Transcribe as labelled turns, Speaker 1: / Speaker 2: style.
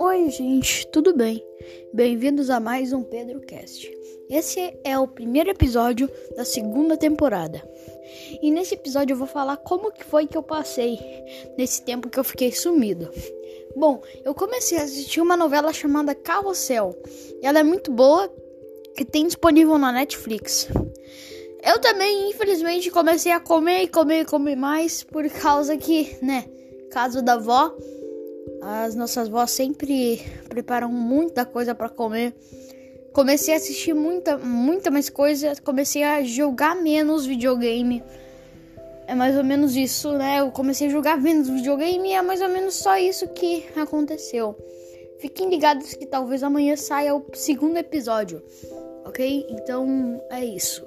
Speaker 1: Oi, gente, tudo bem? Bem-vindos a mais um Pedro Cast. Esse é o primeiro episódio da segunda temporada. E nesse episódio eu vou falar como que foi que eu passei nesse tempo que eu fiquei sumido. Bom, eu comecei a assistir uma novela chamada Carrossel. Ela é muito boa e tem disponível na Netflix. Eu também, infelizmente, comecei a comer e comer e comer mais por causa que, né, caso da avó, as nossas vós sempre preparam muita coisa para comer. Comecei a assistir muita, muita mais coisa. Comecei a jogar menos videogame. É mais ou menos isso, né? Eu comecei a jogar menos videogame e é mais ou menos só isso que aconteceu. Fiquem ligados que talvez amanhã saia o segundo episódio, ok? Então é isso.